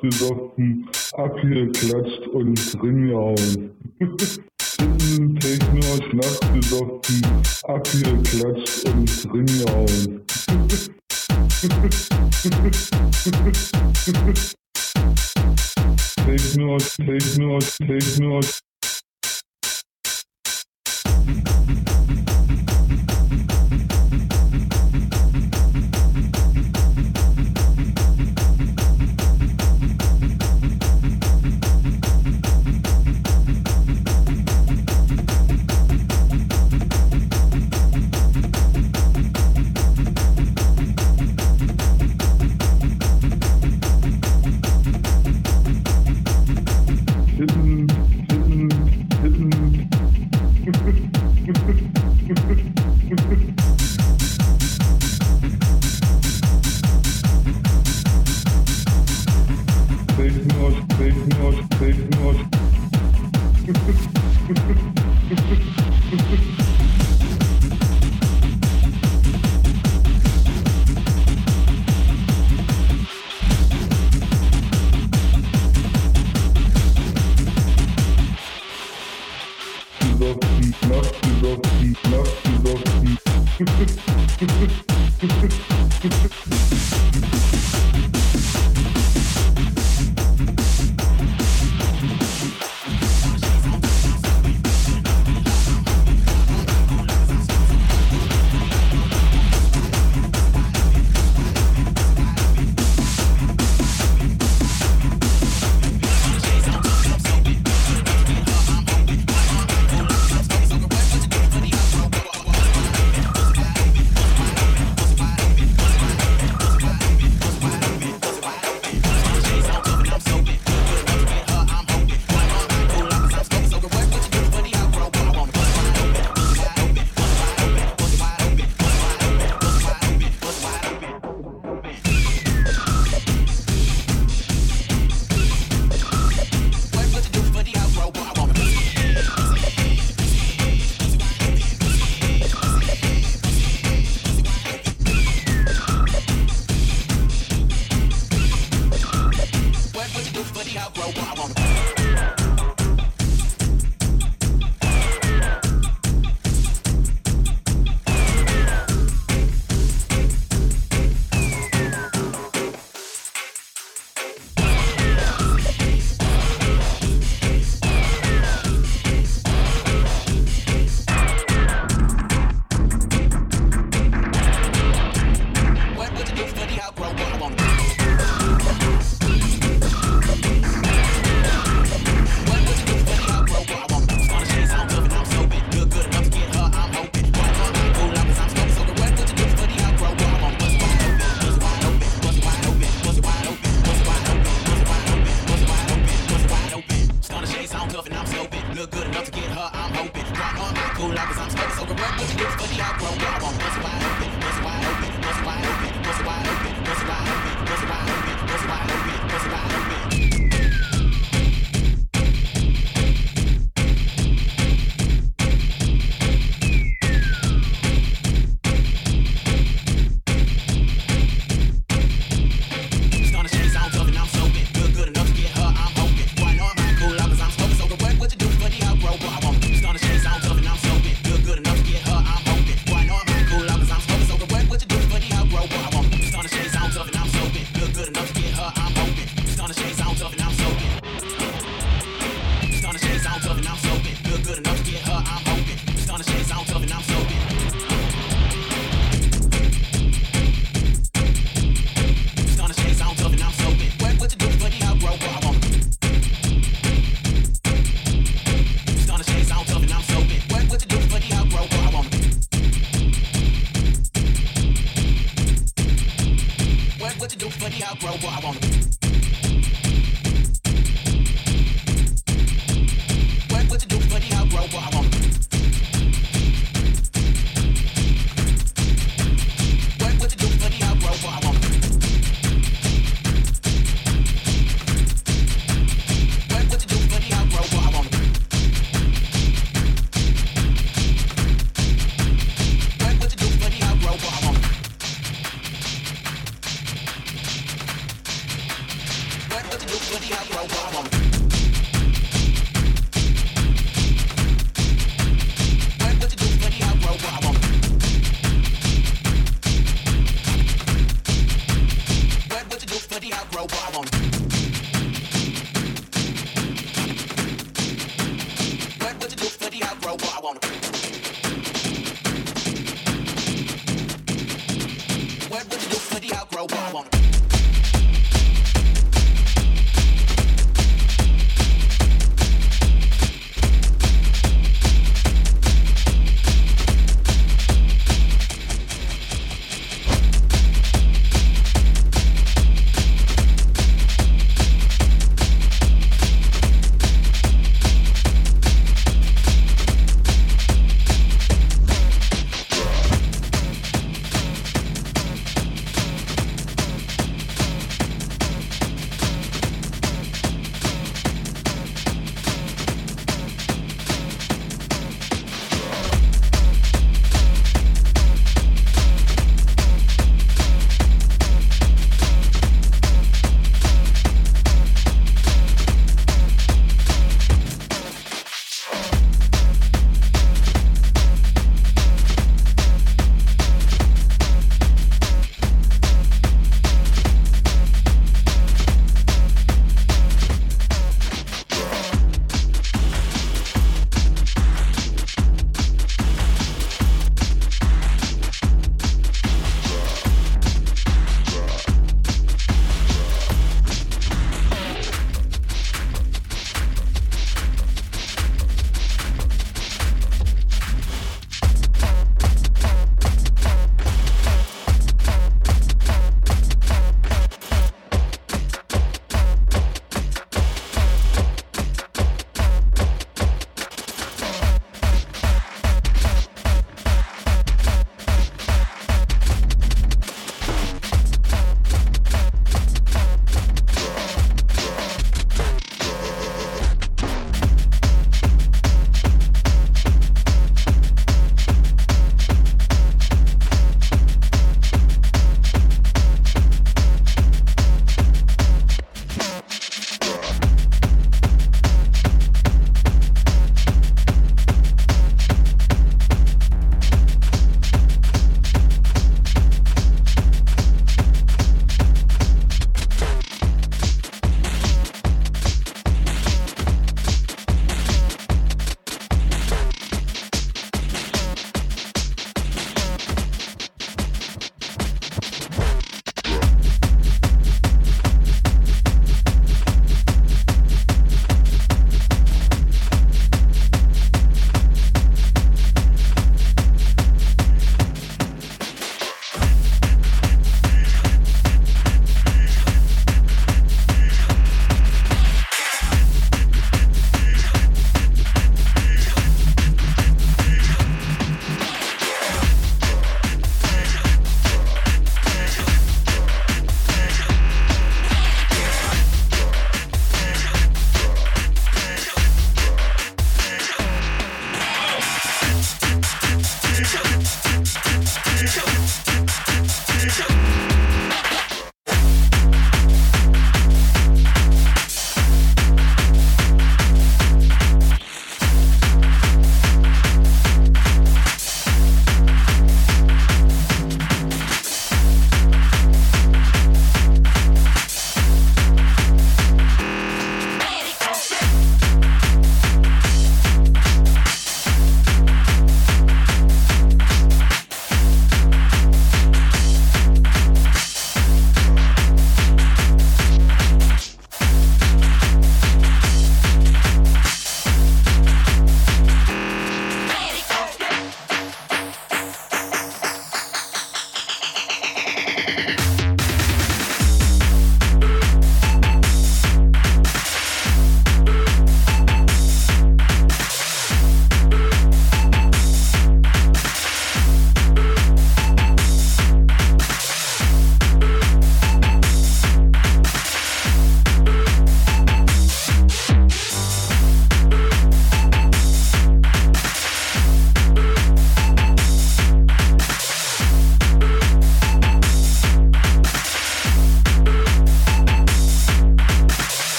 Gesoffen, abgeklatscht und dringehauen. Hitten, Techno, Schnaps gesoffen, abgeklatscht und dringehauen. Techno, Techno, Techno,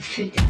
food.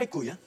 pecuya?